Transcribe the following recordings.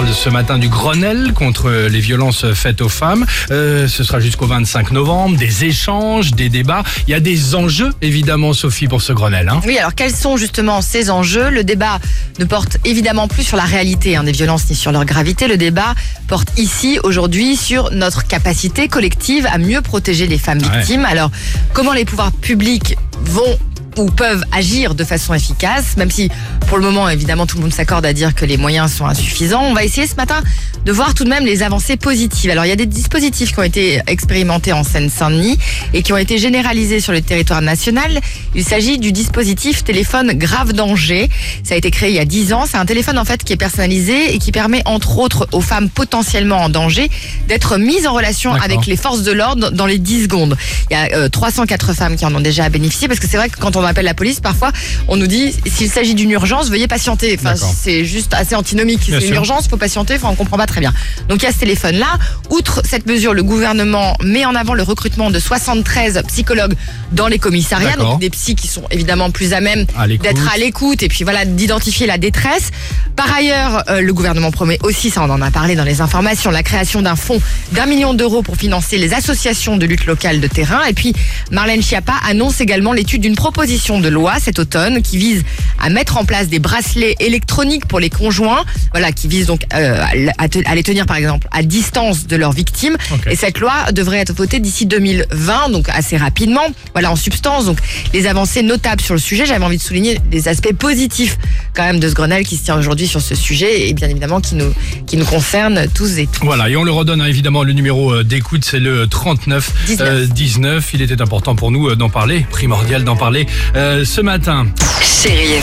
parle ce matin du Grenelle contre les violences faites aux femmes. Euh, ce sera jusqu'au 25 novembre, des échanges, des débats. Il y a des enjeux, évidemment, Sophie, pour ce Grenelle. Hein. Oui, alors quels sont justement ces enjeux? Le débat ne porte évidemment plus sur la réalité hein, des violences ni sur leur gravité. Le débat porte ici, aujourd'hui, sur notre capacité collective à mieux protéger les femmes Ouais. victimes. Alors, comment les pouvoirs publics vont ou peuvent agir de façon efficace, même si pour le moment, évidemment, tout le monde s'accorde à dire que les moyens sont insuffisants. On va essayer ce matin de voir tout de même les avancées positives. Alors, il y a des dispositifs qui ont été expérimentés en Seine-Saint-Denis et qui ont été généralisés sur le territoire national. Il s'agit du dispositif téléphone grave danger. Ça a été créé il y a 10 ans. C'est un téléphone en fait qui est personnalisé et qui permet entre autres aux femmes potentiellement en danger d'être mises en relation avec les forces de l'ordre dans les 10 secondes. Il y a euh, 304 femmes qui en ont déjà bénéficié parce que c'est vrai que quand on appelle la police, parfois on nous dit s'il s'agit d'une urgence, veuillez patienter. Enfin, c'est juste assez antinomique. C'est une sûr. urgence, faut patienter. Enfin, on comprend pas très bien. Donc il y a ce téléphone-là. Outre cette mesure, le gouvernement met en avant le recrutement de 73 psychologues dans les commissariats, donc des psys qui sont évidemment plus à même d'être à l'écoute et puis voilà d'identifier la détresse. Par ailleurs, euh, le gouvernement promet aussi, ça on en a parlé dans les informations, la création d'un fonds d'un million d'euros pour financer les associations de lutte locale de terrain. Et puis Marlène Schiappa annonce également l'étude d'une proposition de loi cet automne qui vise à mettre en place des bracelets électroniques pour les conjoints, voilà, qui vise donc euh, à te- les tenir par exemple à distance de leurs victimes. Et cette loi devrait être votée d'ici 2020, donc assez rapidement. Voilà, en substance, donc les avancées notables sur le sujet. J'avais envie de souligner les aspects positifs quand même de ce Grenelle qui se tient aujourd'hui sur ce sujet et bien évidemment qui nous, qui nous concerne tous et toutes. Voilà, et on le redonne hein, évidemment, le numéro euh, d'écoute, c'est le 39 19. euh, 19. Il était important pour nous d'en parler, primordial d'en parler euh, ce matin. Chérie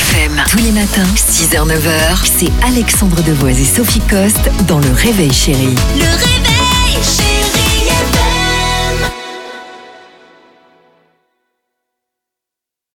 Tous les matins, 6h, 9h, c'est Alexandre Devoise et Sophie Coste dans Le Réveil réveil.